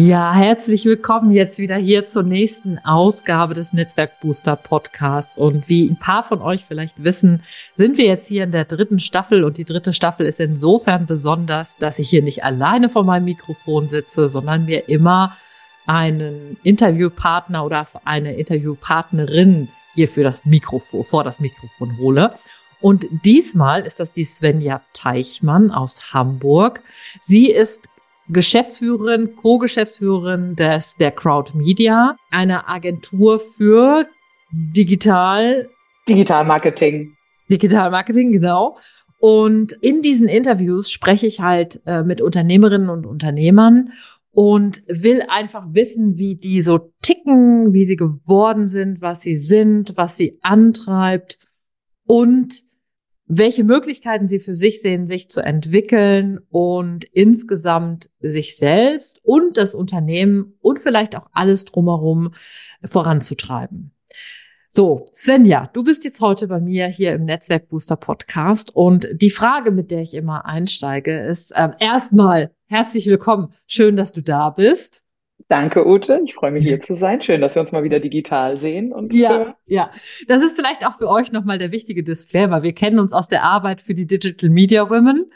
Ja, herzlich willkommen jetzt wieder hier zur nächsten Ausgabe des Netzwerk Booster Podcasts. Und wie ein paar von euch vielleicht wissen, sind wir jetzt hier in der dritten Staffel und die dritte Staffel ist insofern besonders, dass ich hier nicht alleine vor meinem Mikrofon sitze, sondern mir immer einen Interviewpartner oder eine Interviewpartnerin hier für das Mikrofon, vor das Mikrofon hole. Und diesmal ist das die Svenja Teichmann aus Hamburg. Sie ist Geschäftsführerin, Co-Geschäftsführerin des, der Crowd Media, einer Agentur für digital Digital Marketing. Digital Marketing, genau. Und in diesen Interviews spreche ich halt äh, mit Unternehmerinnen und Unternehmern und will einfach wissen, wie die so ticken, wie sie geworden sind, was sie sind, was sie antreibt und welche Möglichkeiten sie für sich sehen, sich zu entwickeln und insgesamt sich selbst und das Unternehmen und vielleicht auch alles drumherum voranzutreiben. So, Svenja, du bist jetzt heute bei mir hier im Netzwerk Booster Podcast und die Frage, mit der ich immer einsteige, ist äh, erstmal herzlich willkommen. Schön, dass du da bist. Danke, Ute. Ich freue mich hier zu sein. Schön, dass wir uns mal wieder digital sehen. Und ja, ja. Das ist vielleicht auch für euch nochmal der wichtige Disclaimer. Wir kennen uns aus der Arbeit für die Digital Media Women.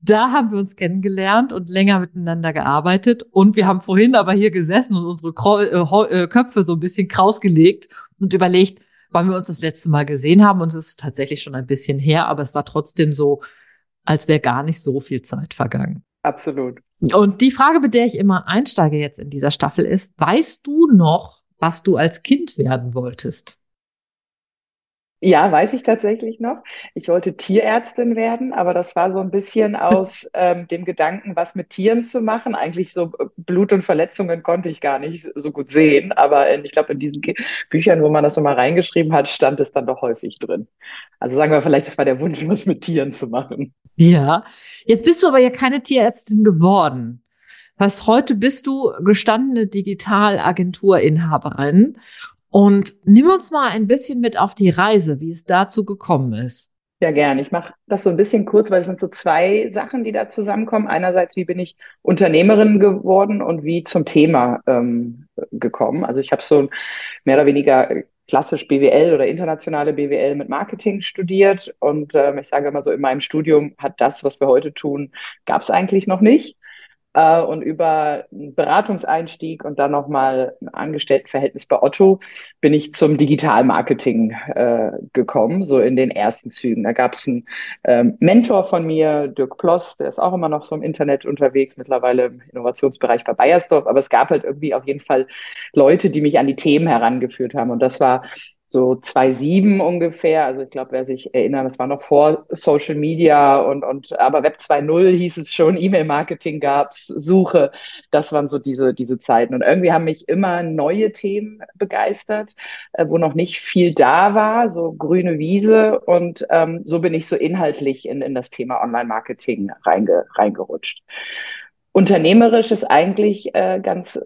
Da haben wir uns kennengelernt und länger miteinander gearbeitet. Und wir haben vorhin aber hier gesessen und unsere äh, äh, Köpfe so ein bisschen krausgelegt und überlegt, wann wir uns das letzte Mal gesehen haben. Und es ist tatsächlich schon ein bisschen her, aber es war trotzdem so, als wäre gar nicht so viel Zeit vergangen. Absolut. Und die Frage, mit der ich immer einsteige jetzt in dieser Staffel ist, weißt du noch, was du als Kind werden wolltest? Ja, weiß ich tatsächlich noch. Ich wollte Tierärztin werden, aber das war so ein bisschen aus ähm, dem Gedanken, was mit Tieren zu machen. Eigentlich so äh, Blut und Verletzungen konnte ich gar nicht so gut sehen, aber in, ich glaube, in diesen Büchern, wo man das so mal reingeschrieben hat, stand es dann doch häufig drin. Also sagen wir vielleicht, das war der Wunsch, was mit Tieren zu machen. Ja, jetzt bist du aber ja keine Tierärztin geworden. Was heute bist du gestandene Digitalagenturinhaberin und nimm uns mal ein bisschen mit auf die Reise, wie es dazu gekommen ist. Ja, gern. Ich mache das so ein bisschen kurz, weil es sind so zwei Sachen, die da zusammenkommen. Einerseits, wie bin ich Unternehmerin geworden und wie zum Thema ähm, gekommen. Also ich habe so mehr oder weniger klassisch BWL oder internationale BWL mit Marketing studiert. Und ähm, ich sage immer so, in meinem Studium hat das, was wir heute tun, gab es eigentlich noch nicht äh, und über einen Beratungseinstieg und dann nochmal ein Angestelltenverhältnis bei Otto bin ich zum Digitalmarketing äh, gekommen, so in den ersten Zügen. Da gab es einen ähm, Mentor von mir, Dirk Ploss, der ist auch immer noch so im Internet unterwegs, mittlerweile im Innovationsbereich bei Bayersdorf, aber es gab halt irgendwie auf jeden Fall Leute, die mich an die Themen herangeführt haben und das war so 2007 ungefähr. Also ich glaube, wer sich erinnert, das war noch vor Social Media und, und aber Web 2.0 hieß es schon, E-Mail-Marketing gab's, Suche. Das waren so diese, diese Zeiten. Und irgendwie haben mich immer neue Themen begeistert, äh, wo noch nicht viel da war, so grüne Wiese. Und ähm, so bin ich so inhaltlich in, in das Thema Online-Marketing reinge, reingerutscht. Unternehmerisch ist eigentlich äh, ganz,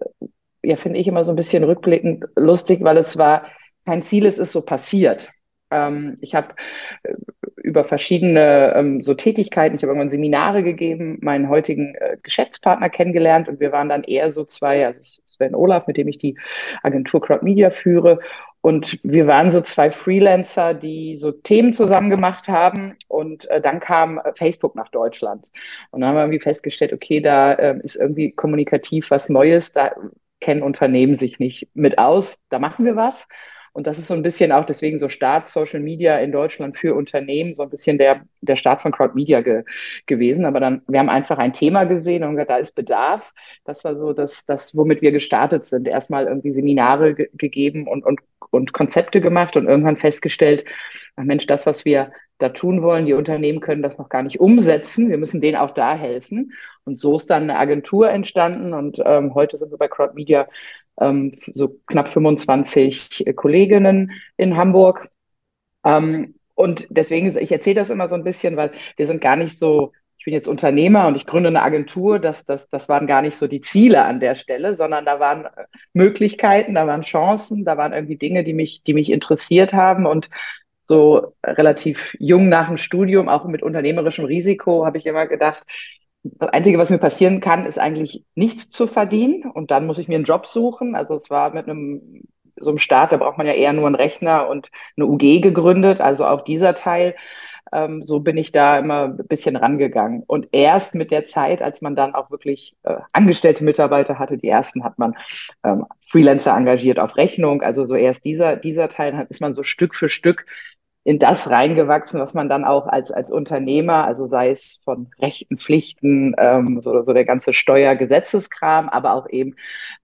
ja, finde ich immer so ein bisschen rückblickend lustig, weil es war kein Ziel, es ist so passiert. Ähm, ich habe äh, über verschiedene ähm, so Tätigkeiten, ich habe irgendwann Seminare gegeben, meinen heutigen äh, Geschäftspartner kennengelernt und wir waren dann eher so zwei, also Sven Olaf, mit dem ich die Agentur Crowd Media führe und wir waren so zwei Freelancer, die so Themen zusammen gemacht haben. Und äh, dann kam äh, Facebook nach Deutschland. Und dann haben wir irgendwie festgestellt, okay, da äh, ist irgendwie kommunikativ was Neues. Da kennen Unternehmen sich nicht mit aus. Da machen wir was. Und das ist so ein bisschen auch deswegen so Start Social Media in Deutschland für Unternehmen, so ein bisschen der, der Start von Crowd Media ge, gewesen. Aber dann, wir haben einfach ein Thema gesehen und gesagt, da ist Bedarf. Das war so das, das womit wir gestartet sind. Erstmal irgendwie Seminare ge gegeben und, und, und Konzepte gemacht und irgendwann festgestellt, ach Mensch, das, was wir da tun wollen, die Unternehmen können das noch gar nicht umsetzen. Wir müssen denen auch da helfen. Und so ist dann eine Agentur entstanden und ähm, heute sind wir bei Crowd Media ähm, so knapp 25 Kolleginnen in Hamburg. Ähm, und deswegen, ich erzähle das immer so ein bisschen, weil wir sind gar nicht so, ich bin jetzt Unternehmer und ich gründe eine Agentur, das, das, das waren gar nicht so die Ziele an der Stelle, sondern da waren Möglichkeiten, da waren Chancen, da waren irgendwie Dinge, die mich, die mich interessiert haben und so relativ jung nach dem Studium, auch mit unternehmerischem Risiko, habe ich immer gedacht, das Einzige, was mir passieren kann, ist eigentlich nichts zu verdienen und dann muss ich mir einen Job suchen. Also es war mit einem so einem Start, da braucht man ja eher nur einen Rechner und eine UG gegründet, also auch dieser Teil. Ähm, so bin ich da immer ein bisschen rangegangen. Und erst mit der Zeit, als man dann auch wirklich äh, angestellte Mitarbeiter hatte, die ersten hat man ähm, Freelancer engagiert auf Rechnung. Also so erst dieser, dieser Teil ist man so Stück für Stück in das reingewachsen, was man dann auch als, als Unternehmer, also sei es von Rechten, Pflichten, ähm, so, so der ganze Steuergesetzeskram, aber auch eben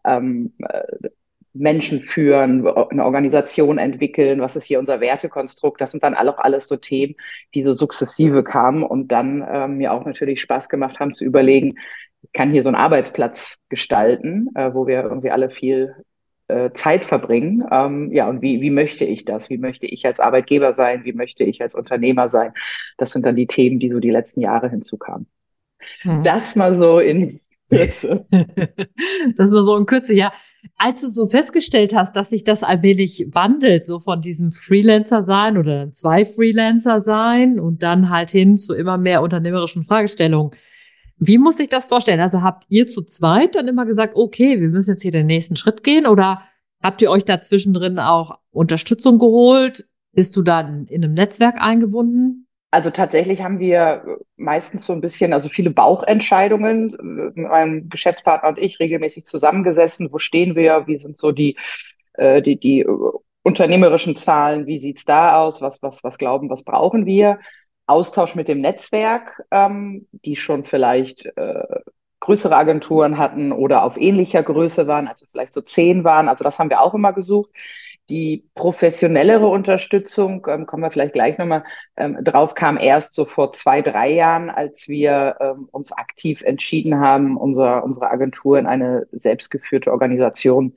ähm, äh, Menschen führen, eine Organisation entwickeln, was ist hier unser Wertekonstrukt, das sind dann auch alles so Themen, die so sukzessive kamen und dann ähm, mir auch natürlich Spaß gemacht haben zu überlegen, ich kann hier so einen Arbeitsplatz gestalten, äh, wo wir irgendwie alle viel äh, Zeit verbringen. Ähm, ja, und wie, wie möchte ich das? Wie möchte ich als Arbeitgeber sein? Wie möchte ich als Unternehmer sein? Das sind dann die Themen, die so die letzten Jahre hinzukamen. Mhm. Das mal so in Kürze. das war so in Kürze, ja. Als du so festgestellt hast, dass sich das allmählich wandelt, so von diesem Freelancer sein oder zwei Freelancer sein und dann halt hin zu immer mehr unternehmerischen Fragestellungen, wie muss ich das vorstellen? Also habt ihr zu zweit dann immer gesagt, okay, wir müssen jetzt hier den nächsten Schritt gehen oder habt ihr euch da zwischendrin auch Unterstützung geholt? Bist du dann in einem Netzwerk eingebunden? Also tatsächlich haben wir meistens so ein bisschen, also viele Bauchentscheidungen, mein Geschäftspartner und ich regelmäßig zusammengesessen. Wo stehen wir? Wie sind so die, äh, die, die unternehmerischen Zahlen? Wie sieht's da aus? Was, was, was glauben, was brauchen wir? Austausch mit dem Netzwerk, ähm, die schon vielleicht äh, größere Agenturen hatten oder auf ähnlicher Größe waren, also vielleicht so zehn waren. Also das haben wir auch immer gesucht. Die professionellere Unterstützung, ähm, kommen wir vielleicht gleich nochmal ähm, drauf, kam erst so vor zwei, drei Jahren, als wir ähm, uns aktiv entschieden haben, unser, unsere Agentur in eine selbstgeführte Organisation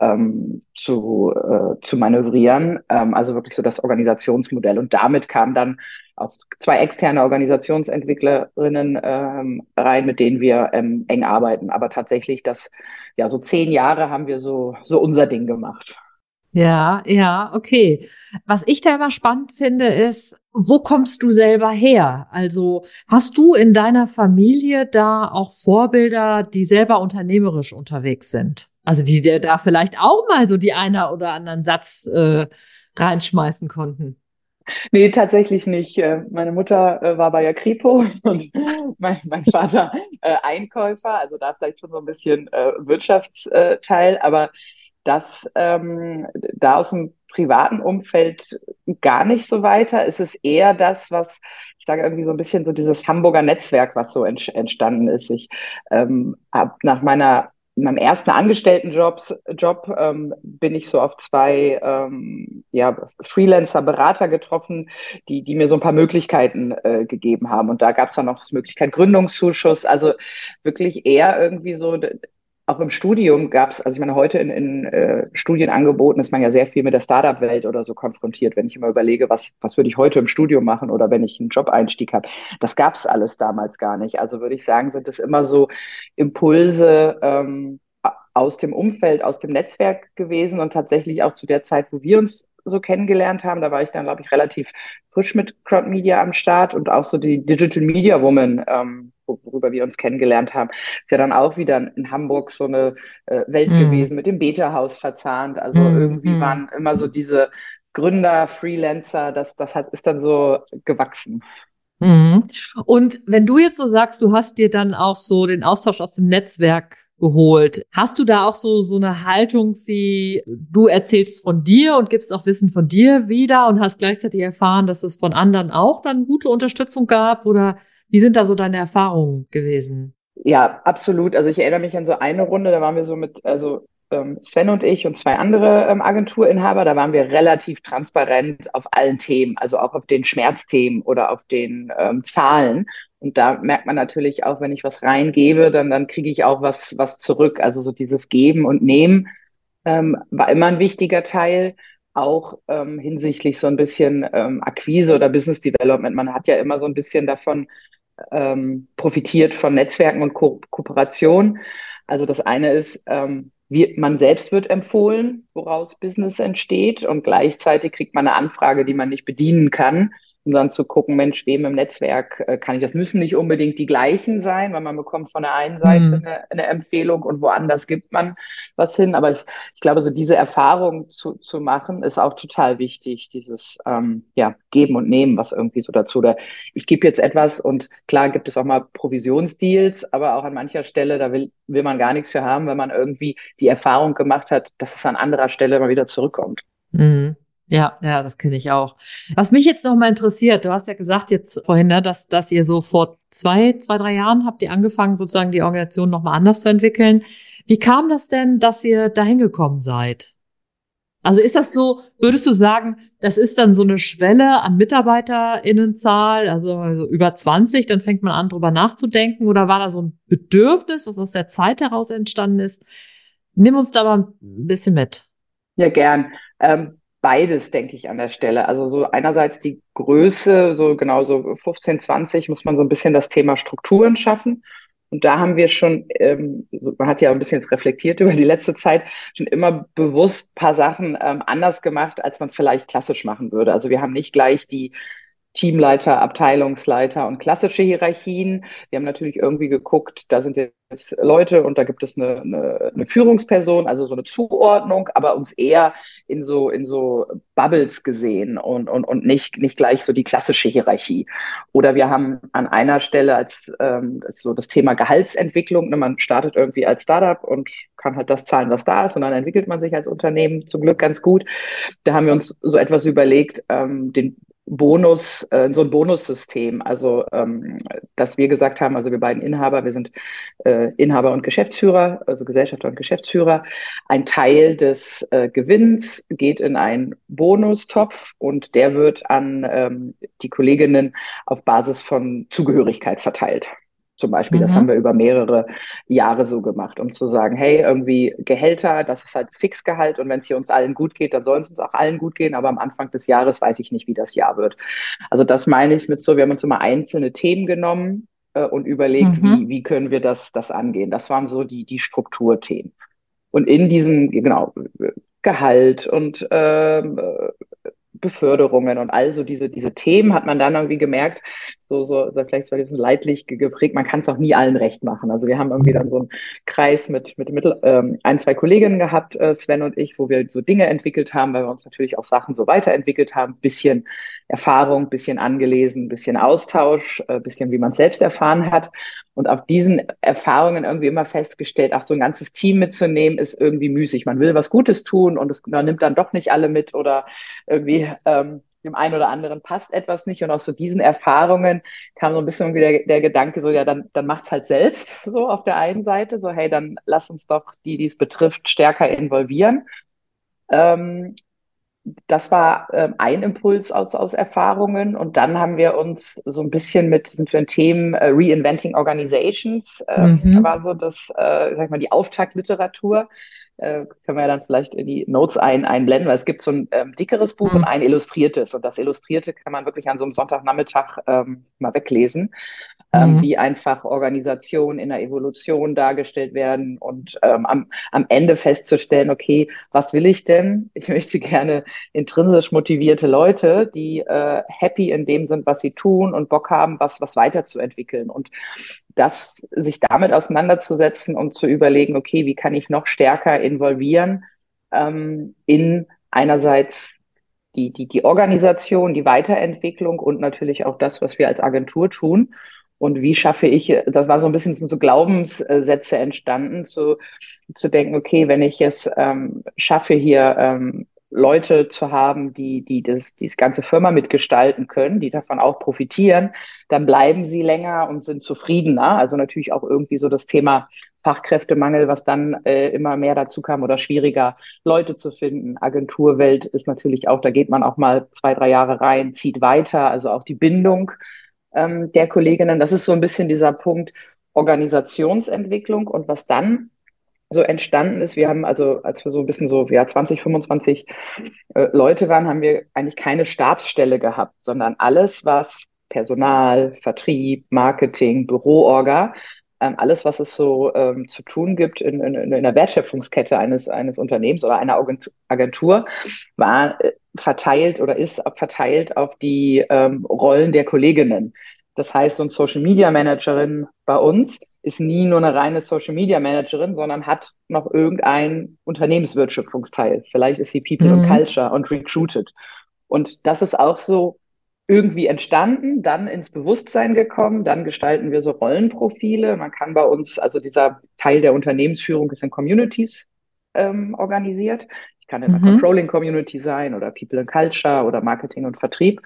ähm, zu, äh, zu manövrieren. Ähm, also wirklich so das Organisationsmodell. Und damit kam dann auch zwei externe Organisationsentwicklerinnen ähm, rein, mit denen wir ähm, eng arbeiten. Aber tatsächlich, das, ja, so zehn Jahre haben wir so, so unser Ding gemacht. Ja, ja, okay. Was ich da immer spannend finde, ist, wo kommst du selber her? Also hast du in deiner Familie da auch Vorbilder, die selber unternehmerisch unterwegs sind? Also die dir da vielleicht auch mal so die einer oder anderen Satz äh, reinschmeißen konnten. Nee, tatsächlich nicht. Äh, meine Mutter äh, war bei der Kripo und mein, mein Vater äh, Einkäufer, also da vielleicht schon so ein bisschen äh, Wirtschaftsteil, aber das ähm, da aus dem privaten Umfeld gar nicht so weiter. Es ist eher das, was ich sage irgendwie so ein bisschen so dieses Hamburger Netzwerk, was so entstanden ist. Ich ähm, habe nach meiner in meinem ersten Angestelltenjob Job, ähm, bin ich so auf zwei ähm, ja, Freelancer-Berater getroffen, die, die mir so ein paar Möglichkeiten äh, gegeben haben. Und da gab es dann noch die Möglichkeit Gründungszuschuss, also wirklich eher irgendwie so auch im Studium gab es, also ich meine, heute in, in äh, Studienangeboten ist man ja sehr viel mit der Startup-Welt oder so konfrontiert. Wenn ich immer überlege, was, was würde ich heute im Studium machen oder wenn ich einen Job-Einstieg habe, das gab es alles damals gar nicht. Also würde ich sagen, sind es immer so Impulse ähm, aus dem Umfeld, aus dem Netzwerk gewesen und tatsächlich auch zu der Zeit, wo wir uns so kennengelernt haben. Da war ich dann, glaube ich, relativ frisch mit Crowd Media am Start und auch so die Digital Media Woman, ähm, worüber wir uns kennengelernt haben, ist ja dann auch wieder in Hamburg so eine äh, Welt mm. gewesen, mit dem Beta-Haus verzahnt. Also mm, irgendwie mm. waren immer so diese Gründer, Freelancer, das, das hat, ist dann so gewachsen. Mhm. Und wenn du jetzt so sagst, du hast dir dann auch so den Austausch aus dem Netzwerk geholt. Hast du da auch so, so eine Haltung wie, du erzählst von dir und gibst auch Wissen von dir wieder und hast gleichzeitig erfahren, dass es von anderen auch dann gute Unterstützung gab? Oder wie sind da so deine Erfahrungen gewesen? Ja, absolut. Also ich erinnere mich an so eine Runde, da waren wir so mit, also ähm, Sven und ich und zwei andere ähm, Agenturinhaber, da waren wir relativ transparent auf allen Themen, also auch auf den Schmerzthemen oder auf den ähm, Zahlen. Und da merkt man natürlich auch, wenn ich was reingebe, dann, dann kriege ich auch was, was zurück. Also so dieses Geben und Nehmen ähm, war immer ein wichtiger Teil, auch ähm, hinsichtlich so ein bisschen ähm, Akquise oder Business Development. Man hat ja immer so ein bisschen davon ähm, profitiert von Netzwerken und Ko Kooperation. Also das eine ist, ähm, wie, man selbst wird empfohlen, woraus Business entsteht und gleichzeitig kriegt man eine Anfrage, die man nicht bedienen kann um dann zu gucken, Mensch, wem im Netzwerk äh, kann ich das? Müssen nicht unbedingt die gleichen sein, weil man bekommt von der einen Seite mhm. eine, eine, Empfehlung und woanders gibt man was hin. Aber ich, ich glaube, so diese Erfahrung zu, zu machen, ist auch total wichtig, dieses ähm, ja, Geben und Nehmen, was irgendwie so dazu. Oder ich gebe jetzt etwas und klar gibt es auch mal Provisionsdeals, aber auch an mancher Stelle, da will, will man gar nichts für haben, wenn man irgendwie die Erfahrung gemacht hat, dass es an anderer Stelle mal wieder zurückkommt. Mhm. Ja, ja, das kenne ich auch. Was mich jetzt noch mal interessiert, du hast ja gesagt jetzt vorhin, ne, dass, dass ihr so vor zwei, zwei, drei Jahren habt ihr angefangen, sozusagen die Organisation noch mal anders zu entwickeln. Wie kam das denn, dass ihr dahin gekommen seid? Also ist das so, würdest du sagen, das ist dann so eine Schwelle an MitarbeiterInnenzahl, also, also über 20, dann fängt man an, drüber nachzudenken? Oder war da so ein Bedürfnis, was aus der Zeit heraus entstanden ist? Nimm uns da mal ein bisschen mit. Ja, gern. Ähm, beides, denke ich, an der Stelle. Also so einerseits die Größe, so genau so 15, 20 muss man so ein bisschen das Thema Strukturen schaffen. Und da haben wir schon, ähm, man hat ja ein bisschen reflektiert über die letzte Zeit, schon immer bewusst paar Sachen ähm, anders gemacht, als man es vielleicht klassisch machen würde. Also wir haben nicht gleich die Teamleiter, Abteilungsleiter und klassische Hierarchien. Wir haben natürlich irgendwie geguckt, da sind jetzt Leute und da gibt es eine, eine, eine, Führungsperson, also so eine Zuordnung, aber uns eher in so, in so Bubbles gesehen und, und, und nicht, nicht gleich so die klassische Hierarchie. Oder wir haben an einer Stelle als, ähm, als so das Thema Gehaltsentwicklung, ne, man startet irgendwie als Startup und kann halt das zahlen, was da ist und dann entwickelt man sich als Unternehmen zum Glück ganz gut. Da haben wir uns so etwas überlegt, ähm, den Bonus, äh, so ein Bonussystem. Also, ähm, dass wir gesagt haben, also wir beiden Inhaber, wir sind äh, Inhaber und Geschäftsführer, also Gesellschafter und Geschäftsführer. Ein Teil des äh, Gewinns geht in einen Bonustopf und der wird an ähm, die Kolleginnen auf Basis von Zugehörigkeit verteilt zum Beispiel. Mhm. Das haben wir über mehrere Jahre so gemacht, um zu sagen, hey, irgendwie Gehälter, das ist halt Fixgehalt und wenn es hier uns allen gut geht, dann soll es uns auch allen gut gehen, aber am Anfang des Jahres weiß ich nicht, wie das Jahr wird. Also das meine ich mit so, wir haben uns immer einzelne Themen genommen äh, und überlegt, mhm. wie, wie können wir das, das angehen. Das waren so die, die Strukturthemen. Und in diesem, genau, Gehalt und ähm, Beförderungen und all so diese, diese Themen hat man dann irgendwie gemerkt, so, so, so vielleicht war das leidlich geprägt, man kann es auch nie allen recht machen. Also wir haben irgendwie dann so einen Kreis mit, mit, mit ähm, ein, zwei Kolleginnen gehabt, äh, Sven und ich, wo wir so Dinge entwickelt haben, weil wir uns natürlich auch Sachen so weiterentwickelt haben, bisschen Erfahrung, bisschen angelesen, bisschen Austausch, äh, bisschen wie man selbst erfahren hat. Und auf diesen Erfahrungen irgendwie immer festgestellt, ach, so ein ganzes Team mitzunehmen, ist irgendwie müßig. Man will was Gutes tun und es man nimmt dann doch nicht alle mit oder irgendwie ähm, dem einen oder anderen passt etwas nicht. Und aus so diesen Erfahrungen kam so ein bisschen wieder der, der Gedanke, so ja, dann, dann macht's halt selbst, so auf der einen Seite, so hey, dann lass uns doch die, die es betrifft, stärker involvieren. Ähm, das war äh, ein Impuls aus, aus Erfahrungen. Und dann haben wir uns so ein bisschen mit, sind wir in Themen äh, Reinventing Organizations, äh, mhm. war so das, äh, sag ich mal, die Auftaktliteratur. Äh, können wir ja dann vielleicht in die Notes ein, einblenden, weil es gibt so ein ähm, dickeres Buch mhm. und ein illustriertes. Und das Illustrierte kann man wirklich an so einem Sonntagnachmittag ähm, mal weglesen ähm, mhm. wie einfach Organisationen in der Evolution dargestellt werden und ähm, am, am Ende festzustellen, okay, was will ich denn? Ich möchte gerne intrinsisch motivierte Leute, die äh, happy in dem sind, was sie tun und Bock haben, was, was weiterzuentwickeln. Und das, sich damit auseinanderzusetzen und zu überlegen, okay, wie kann ich noch stärker involvieren ähm, in einerseits die, die, die Organisation, die Weiterentwicklung und natürlich auch das, was wir als Agentur tun. Und wie schaffe ich, das war so ein bisschen so Glaubenssätze entstanden, zu, zu denken, okay, wenn ich es ähm, schaffe, hier ähm, Leute zu haben, die, die das, die das ganze Firma mitgestalten können, die davon auch profitieren, dann bleiben sie länger und sind zufriedener. Also natürlich auch irgendwie so das Thema Fachkräftemangel, was dann äh, immer mehr dazu kam oder schwieriger, Leute zu finden. Agenturwelt ist natürlich auch, da geht man auch mal zwei, drei Jahre rein, zieht weiter, also auch die Bindung ähm, der Kolleginnen. Das ist so ein bisschen dieser Punkt Organisationsentwicklung und was dann so entstanden ist. Wir haben also, als wir so ein bisschen so, ja, 20, 25 äh, Leute waren, haben wir eigentlich keine Stabsstelle gehabt, sondern alles, was Personal, Vertrieb, Marketing, Büroorga, ähm, alles, was es so ähm, zu tun gibt in, in, in der Wertschöpfungskette eines, eines Unternehmens oder einer Agentur, war äh, verteilt oder ist verteilt auf die ähm, Rollen der Kolleginnen. Das heißt, so ein Social Media Managerin bei uns ist nie nur eine reine Social Media Managerin, sondern hat noch irgendein Unternehmenswertschöpfungsteil. Vielleicht ist sie People mhm. und Culture und Recruited. Und das ist auch so irgendwie entstanden, dann ins Bewusstsein gekommen, dann gestalten wir so Rollenprofile. Man kann bei uns, also dieser Teil der Unternehmensführung ist in Communities ähm, organisiert. Ich kann in einer mhm. Controlling Community sein oder People and Culture oder Marketing und Vertrieb.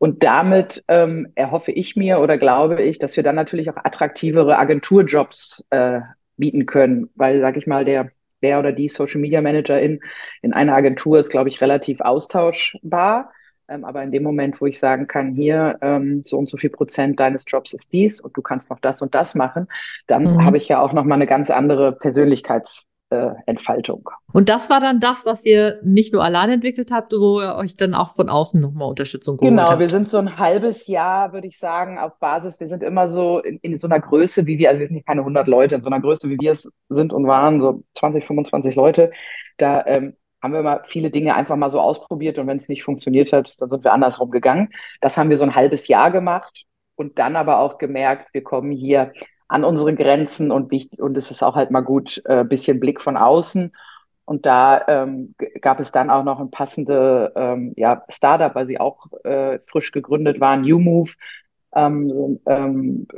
Und damit ähm, erhoffe ich mir oder glaube ich, dass wir dann natürlich auch attraktivere Agenturjobs äh, bieten können, weil, sag ich mal, der der oder die Social Media Managerin in einer Agentur ist, glaube ich, relativ austauschbar. Ähm, aber in dem Moment, wo ich sagen kann, hier ähm, so und so viel Prozent deines Jobs ist dies und du kannst noch das und das machen, dann mhm. habe ich ja auch noch mal eine ganz andere Persönlichkeits äh, Entfaltung. Und das war dann das, was ihr nicht nur allein entwickelt habt, wo ihr euch dann auch von außen nochmal Unterstützung geholt genau, habt. Genau, wir sind so ein halbes Jahr, würde ich sagen, auf Basis, wir sind immer so in, in, so einer Größe, wie wir, also wir sind nicht keine 100 Leute, in so einer Größe, wie wir es sind und waren, so 20, 25 Leute, da ähm, haben wir mal viele Dinge einfach mal so ausprobiert und wenn es nicht funktioniert hat, dann sind wir andersrum gegangen. Das haben wir so ein halbes Jahr gemacht und dann aber auch gemerkt, wir kommen hier an unsere Grenzen und wichtig, und es ist auch halt mal gut, äh, bisschen Blick von außen. Und da ähm, gab es dann auch noch ein passende ähm, ja, Startup, weil sie auch äh, frisch gegründet waren, YouMove, ähm, ähm,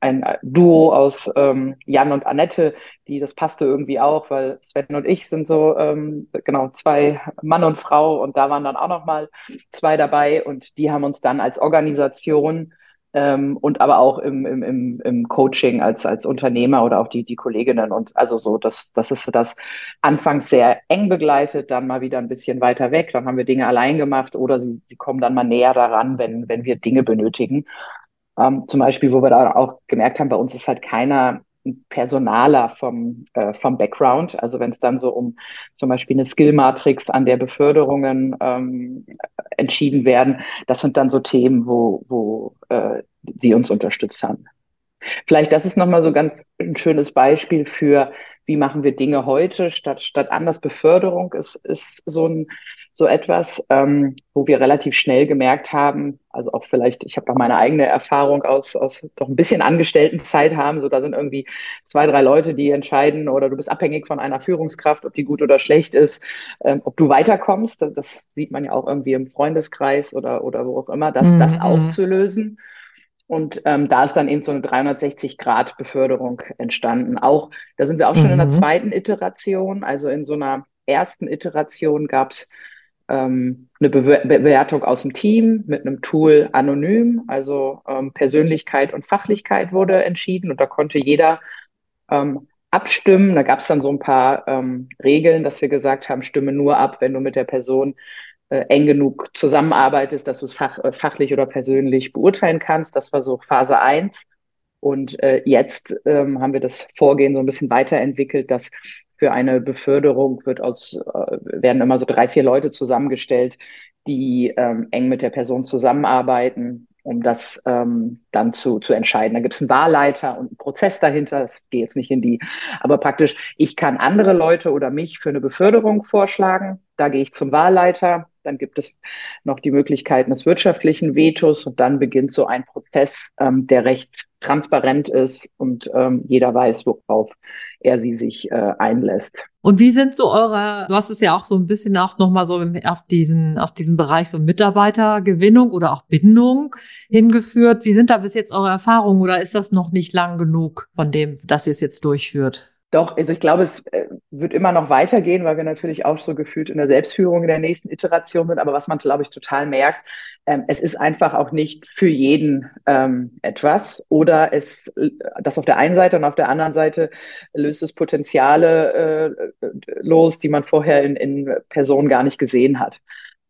ein Duo aus ähm, Jan und Annette, die das passte irgendwie auch, weil Sven und ich sind so ähm, genau zwei Mann und Frau. Und da waren dann auch noch mal zwei dabei. Und die haben uns dann als Organisation ähm, und aber auch im, im, im, im Coaching als, als Unternehmer oder auch die, die Kolleginnen und also so, das, das ist das anfangs sehr eng begleitet, dann mal wieder ein bisschen weiter weg, dann haben wir Dinge allein gemacht oder sie, sie kommen dann mal näher daran, wenn, wenn wir Dinge benötigen. Ähm, zum Beispiel, wo wir da auch gemerkt haben, bei uns ist halt keiner Personaler vom, äh, vom Background. Also wenn es dann so um zum Beispiel eine Skill-Matrix an der Beförderungen ähm, entschieden werden, das sind dann so Themen, wo, wo äh, sie uns unterstützt haben. Vielleicht das ist nochmal so ganz ein schönes Beispiel für, wie machen wir Dinge heute statt, statt anders. Beförderung ist, ist so ein, so etwas, ähm, wo wir relativ schnell gemerkt haben, also auch vielleicht, ich habe auch meine eigene Erfahrung aus, aus doch ein bisschen Angestelltenzeit haben, so da sind irgendwie zwei, drei Leute, die entscheiden oder du bist abhängig von einer Führungskraft, ob die gut oder schlecht ist, ähm, ob du weiterkommst, das sieht man ja auch irgendwie im Freundeskreis oder, oder wo auch immer, das, mhm. das aufzulösen. Und ähm, da ist dann eben so eine 360-Grad-Beförderung entstanden. Auch, da sind wir auch schon mhm. in der mhm. zweiten Iteration, also in so einer ersten Iteration gab es ähm, eine Bewertung aus dem Team mit einem Tool anonym, also ähm, Persönlichkeit und Fachlichkeit wurde entschieden und da konnte jeder ähm, abstimmen. Da gab es dann so ein paar ähm, Regeln, dass wir gesagt haben, stimme nur ab, wenn du mit der Person eng genug zusammenarbeitest, dass du es fach, äh, fachlich oder persönlich beurteilen kannst. Das war so Phase eins. Und äh, jetzt ähm, haben wir das Vorgehen so ein bisschen weiterentwickelt, dass für eine Beförderung wird aus, äh, werden immer so drei, vier Leute zusammengestellt, die ähm, eng mit der Person zusammenarbeiten, um das ähm, dann zu, zu entscheiden. Da gibt es einen Wahlleiter und einen Prozess dahinter. Das geht jetzt nicht in die, aber praktisch, ich kann andere Leute oder mich für eine Beförderung vorschlagen. Da gehe ich zum Wahlleiter. Dann gibt es noch die Möglichkeiten des wirtschaftlichen Vetos und dann beginnt so ein Prozess, ähm, der recht transparent ist und ähm, jeder weiß, worauf er sie sich äh, einlässt. Und wie sind so eure, du hast es ja auch so ein bisschen auch nochmal so auf diesen, auf diesen Bereich so Mitarbeitergewinnung oder auch Bindung hingeführt. Wie sind da bis jetzt eure Erfahrungen oder ist das noch nicht lang genug von dem, dass ihr es jetzt durchführt? Doch, also ich glaube, es äh, wird immer noch weitergehen, weil wir natürlich auch so gefühlt in der Selbstführung in der nächsten Iteration sind. Aber was man, glaube ich, total merkt, ähm, es ist einfach auch nicht für jeden ähm, etwas. Oder es, das auf der einen Seite und auf der anderen Seite löst es Potenziale äh, los, die man vorher in, in Personen gar nicht gesehen hat.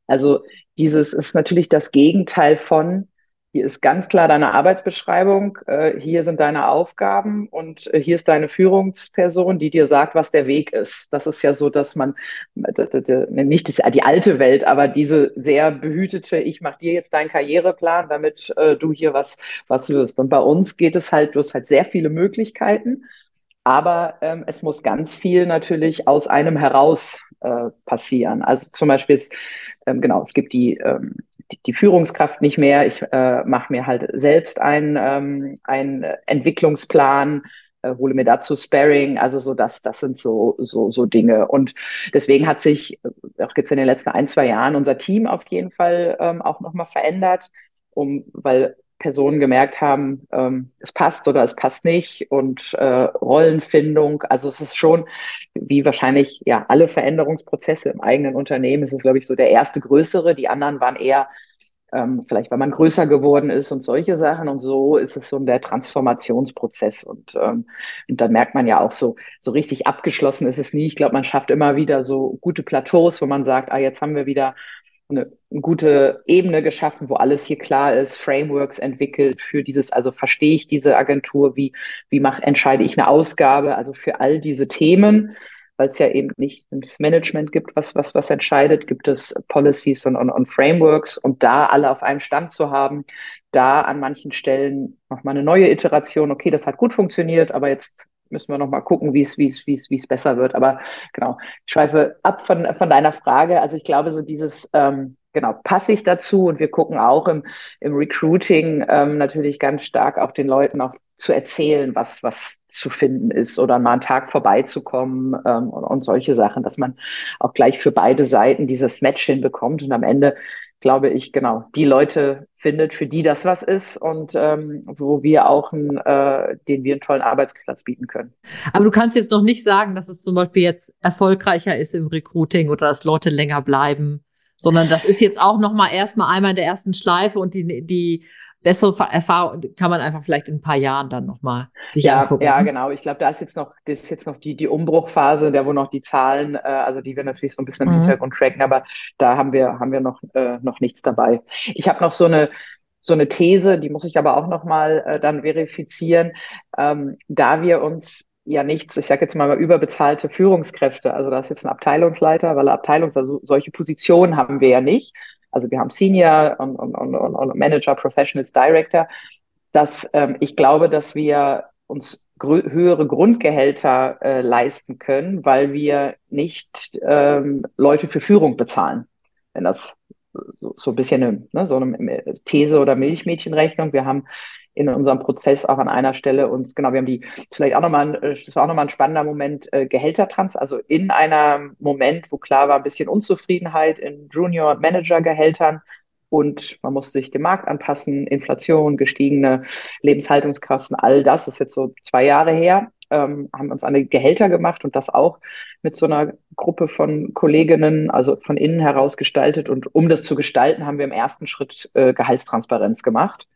Also dieses ist natürlich das Gegenteil von, hier ist ganz klar deine Arbeitsbeschreibung, äh, hier sind deine Aufgaben und äh, hier ist deine Führungsperson, die dir sagt, was der Weg ist. Das ist ja so, dass man, nicht die alte Welt, aber diese sehr behütete, ich mache dir jetzt deinen Karriereplan, damit äh, du hier was, was löst. Und bei uns geht es halt, du hast halt sehr viele Möglichkeiten, aber ähm, es muss ganz viel natürlich aus einem heraus äh, passieren. Also zum Beispiel ähm, genau, es gibt die, ähm, die, Führungskraft nicht mehr. Ich äh, mache mir halt selbst einen, ähm, einen Entwicklungsplan, äh, hole mir dazu Sparring, also so das, das sind so, so, so Dinge. Und deswegen hat sich äh, auch jetzt in den letzten ein, zwei Jahren unser Team auf jeden Fall ähm, auch nochmal verändert, um, weil Personen gemerkt haben, ähm, es passt oder es passt nicht und äh, Rollenfindung. Also es ist schon, wie wahrscheinlich ja alle Veränderungsprozesse im eigenen Unternehmen, es ist, glaube ich, so der erste größere. Die anderen waren eher ähm, vielleicht, weil man größer geworden ist und solche Sachen. Und so ist es so der Transformationsprozess. Und, ähm, und dann merkt man ja auch so, so richtig abgeschlossen ist es nie. Ich glaube, man schafft immer wieder so gute Plateaus, wo man sagt, ah, jetzt haben wir wieder eine gute Ebene geschaffen, wo alles hier klar ist, Frameworks entwickelt für dieses, also verstehe ich diese Agentur, wie, wie mach, entscheide ich eine Ausgabe, also für all diese Themen, weil es ja eben nicht das Management gibt, was, was, was entscheidet, gibt es Policies und, und, und Frameworks und da alle auf einem Stand zu haben, da an manchen Stellen nochmal eine neue Iteration, okay, das hat gut funktioniert, aber jetzt müssen wir noch mal gucken, wie es, wie es, wie es, wie es besser wird. Aber genau, ich schweife ab von, von deiner Frage. Also ich glaube, so dieses, ähm, genau, passe ich dazu und wir gucken auch im, im Recruiting ähm, natürlich ganz stark auch den Leuten auch zu erzählen, was, was zu finden ist oder mal einen Tag vorbeizukommen ähm, und, und solche Sachen, dass man auch gleich für beide Seiten dieses Match hinbekommt und am Ende glaube ich, genau, die Leute findet, für die das was ist und ähm, wo wir auch einen, äh, den wir einen tollen Arbeitsplatz bieten können. Aber du kannst jetzt noch nicht sagen, dass es zum Beispiel jetzt erfolgreicher ist im Recruiting oder dass Leute länger bleiben, sondern das ist jetzt auch noch mal erstmal einmal in der ersten Schleife und die, die bessere Erfahrung kann man einfach vielleicht in ein paar Jahren dann nochmal sich ja, angucken. Ja, genau. Ich glaube, da ist jetzt noch, das ist jetzt noch die, die Umbruchphase, der wo noch die Zahlen, äh, also die wir natürlich so ein bisschen im mhm. Hintergrund tracken, aber da haben wir, haben wir noch, äh, noch nichts dabei. Ich habe noch so eine, so eine These, die muss ich aber auch nochmal äh, dann verifizieren, ähm, da wir uns ja nichts, ich sage jetzt mal überbezahlte Führungskräfte, also da ist jetzt ein Abteilungsleiter, weil er Abteilungs, also solche Positionen haben wir ja nicht, also wir haben Senior und, und, und, und Manager, Professionals, Director, dass ähm, ich glaube, dass wir uns höhere Grundgehälter äh, leisten können, weil wir nicht ähm, Leute für Führung bezahlen. Wenn das so, so ein bisschen eine, ne, so eine These oder Milchmädchenrechnung. Wir haben in unserem Prozess auch an einer Stelle uns, genau, wir haben die, vielleicht auch nochmal, äh, das war auch nochmal ein spannender Moment, äh, Gehältertrans, also in einem Moment, wo klar war, ein bisschen Unzufriedenheit in Junior-Manager-Gehältern und man musste sich dem Markt anpassen, Inflation, gestiegene Lebenshaltungskosten, all das ist jetzt so zwei Jahre her. ähm, haben uns eine Gehälter gemacht und das auch mit so einer Gruppe von Kolleginnen, also von innen heraus gestaltet. Und um das zu gestalten, haben wir im ersten Schritt äh, Gehaltstransparenz gemacht,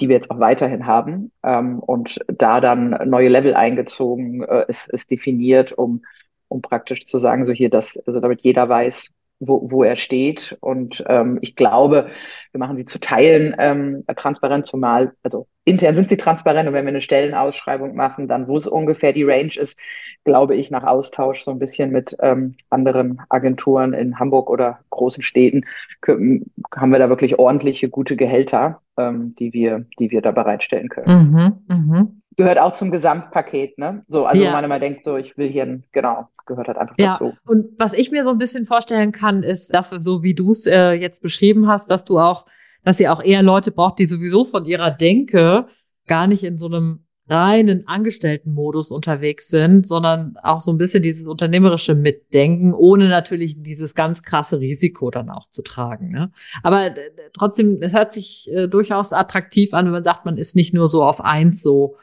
die wir jetzt auch weiterhin haben. Ähm, und da dann neue Level eingezogen, äh, ist, ist definiert, um, um praktisch zu sagen, so hier, das, also damit jeder weiß, wo, wo er steht. Und ähm, ich glaube, wir machen sie zu Teilen ähm, transparent, zumal, also intern sind sie transparent und wenn wir eine Stellenausschreibung machen, dann wo es ungefähr die Range ist, glaube ich, nach Austausch so ein bisschen mit ähm, anderen Agenturen in Hamburg oder großen Städten haben wir da wirklich ordentliche, gute Gehälter, ähm, die wir, die wir da bereitstellen können. Mhm, mh gehört auch zum Gesamtpaket, ne? So, also ja. man immer denkt, so, ich will hier, ein, genau, gehört halt einfach ja. dazu. Und was ich mir so ein bisschen vorstellen kann, ist, dass so wie du es äh, jetzt beschrieben hast, dass du auch, dass ihr auch eher Leute braucht, die sowieso von ihrer Denke gar nicht in so einem reinen Angestelltenmodus unterwegs sind, sondern auch so ein bisschen dieses unternehmerische Mitdenken, ohne natürlich dieses ganz krasse Risiko dann auch zu tragen. Ne? Aber trotzdem, es hört sich äh, durchaus attraktiv an, wenn man sagt, man ist nicht nur so auf eins so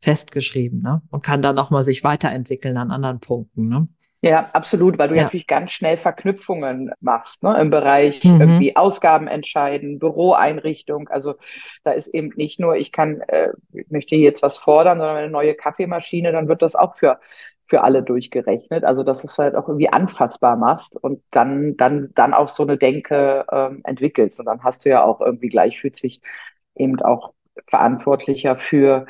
festgeschrieben ne? und kann dann nochmal sich weiterentwickeln an anderen Punkten. Ne? Ja, absolut, weil du ja. natürlich ganz schnell Verknüpfungen machst, ne, im Bereich mhm. irgendwie Ausgaben entscheiden, Büroeinrichtung. Also da ist eben nicht nur, ich kann, äh, ich möchte jetzt was fordern, sondern eine neue Kaffeemaschine, dann wird das auch für für alle durchgerechnet. Also dass du es halt auch irgendwie anfassbar machst und dann dann dann auch so eine Denke ähm, entwickelst. Und dann hast du ja auch irgendwie gleich fühlt sich eben auch verantwortlicher für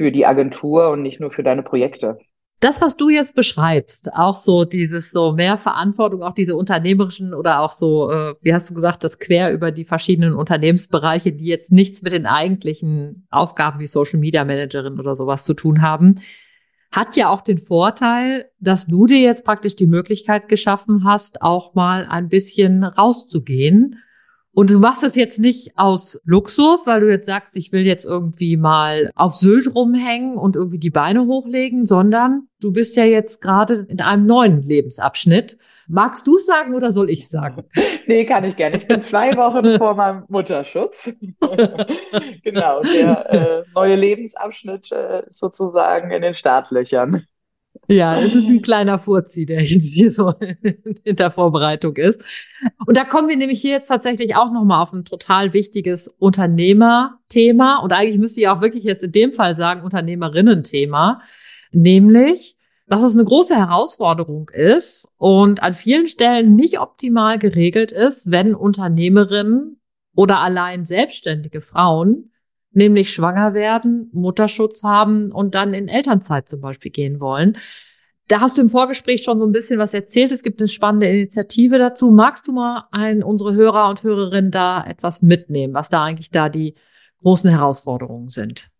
für die Agentur und nicht nur für deine Projekte. Das, was du jetzt beschreibst, auch so dieses so mehr Verantwortung, auch diese unternehmerischen oder auch so, äh, wie hast du gesagt, das quer über die verschiedenen Unternehmensbereiche, die jetzt nichts mit den eigentlichen Aufgaben wie Social Media Managerin oder sowas zu tun haben, hat ja auch den Vorteil, dass du dir jetzt praktisch die Möglichkeit geschaffen hast, auch mal ein bisschen rauszugehen und du machst es jetzt nicht aus Luxus, weil du jetzt sagst, ich will jetzt irgendwie mal auf Sylt rumhängen und irgendwie die Beine hochlegen, sondern du bist ja jetzt gerade in einem neuen Lebensabschnitt. Magst du es sagen oder soll ich sagen? Nee, kann ich gerne. Ich bin zwei Wochen vor meinem Mutterschutz. genau, der äh, neue Lebensabschnitt äh, sozusagen in den Startlöchern. Ja, es ist ein kleiner Furzi, der jetzt hier so in der Vorbereitung ist. Und da kommen wir nämlich hier jetzt tatsächlich auch nochmal auf ein total wichtiges Unternehmerthema. Und eigentlich müsste ich auch wirklich jetzt in dem Fall sagen Unternehmerinnen-Thema. Nämlich, dass es eine große Herausforderung ist und an vielen Stellen nicht optimal geregelt ist, wenn Unternehmerinnen oder allein selbstständige Frauen nämlich schwanger werden, Mutterschutz haben und dann in Elternzeit zum Beispiel gehen wollen. Da hast du im Vorgespräch schon so ein bisschen was erzählt. Es gibt eine spannende Initiative dazu. Magst du mal ein, unsere Hörer und Hörerinnen da etwas mitnehmen, was da eigentlich da die großen Herausforderungen sind?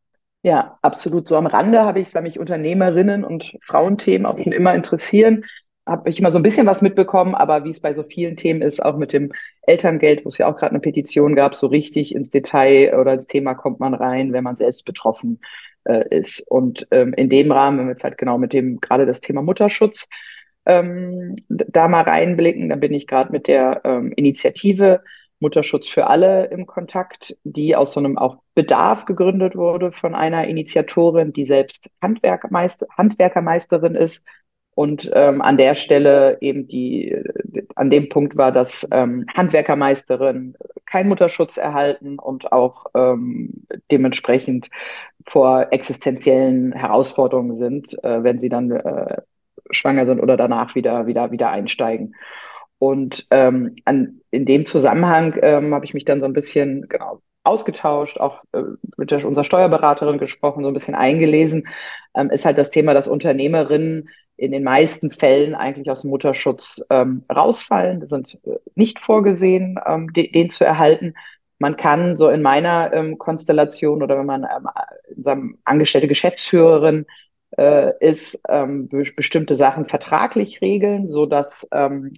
Ja, absolut. So am Rande habe ich es, weil mich Unternehmerinnen und Frauenthemen auch schon immer interessieren, habe ich immer so ein bisschen was mitbekommen, aber wie es bei so vielen Themen ist, auch mit dem Elterngeld, wo es ja auch gerade eine Petition gab, so richtig ins Detail oder das Thema kommt man rein, wenn man selbst betroffen äh, ist. Und ähm, in dem Rahmen, wenn wir jetzt halt genau mit dem gerade das Thema Mutterschutz ähm, da mal reinblicken, dann bin ich gerade mit der ähm, Initiative Mutterschutz für alle im Kontakt, die aus so einem auch Bedarf gegründet wurde von einer Initiatorin, die selbst Handwerkermeister, Handwerkermeisterin ist und ähm, an der Stelle eben die, an dem Punkt war, dass ähm, Handwerkermeisterin keinen Mutterschutz erhalten und auch ähm, dementsprechend vor existenziellen Herausforderungen sind, äh, wenn sie dann äh, schwanger sind oder danach wieder, wieder, wieder einsteigen. Und ähm, an, in dem Zusammenhang ähm, habe ich mich dann so ein bisschen genau ausgetauscht, auch äh, mit der, unserer Steuerberaterin gesprochen, so ein bisschen eingelesen, ähm, ist halt das Thema, dass Unternehmerinnen in den meisten Fällen eigentlich aus dem Mutterschutz ähm, rausfallen. Sind äh, nicht vorgesehen, ähm, de den zu erhalten. Man kann so in meiner ähm, Konstellation oder wenn man ähm, angestellte Geschäftsführerin äh, ist, ähm, be bestimmte Sachen vertraglich regeln, so dass ähm,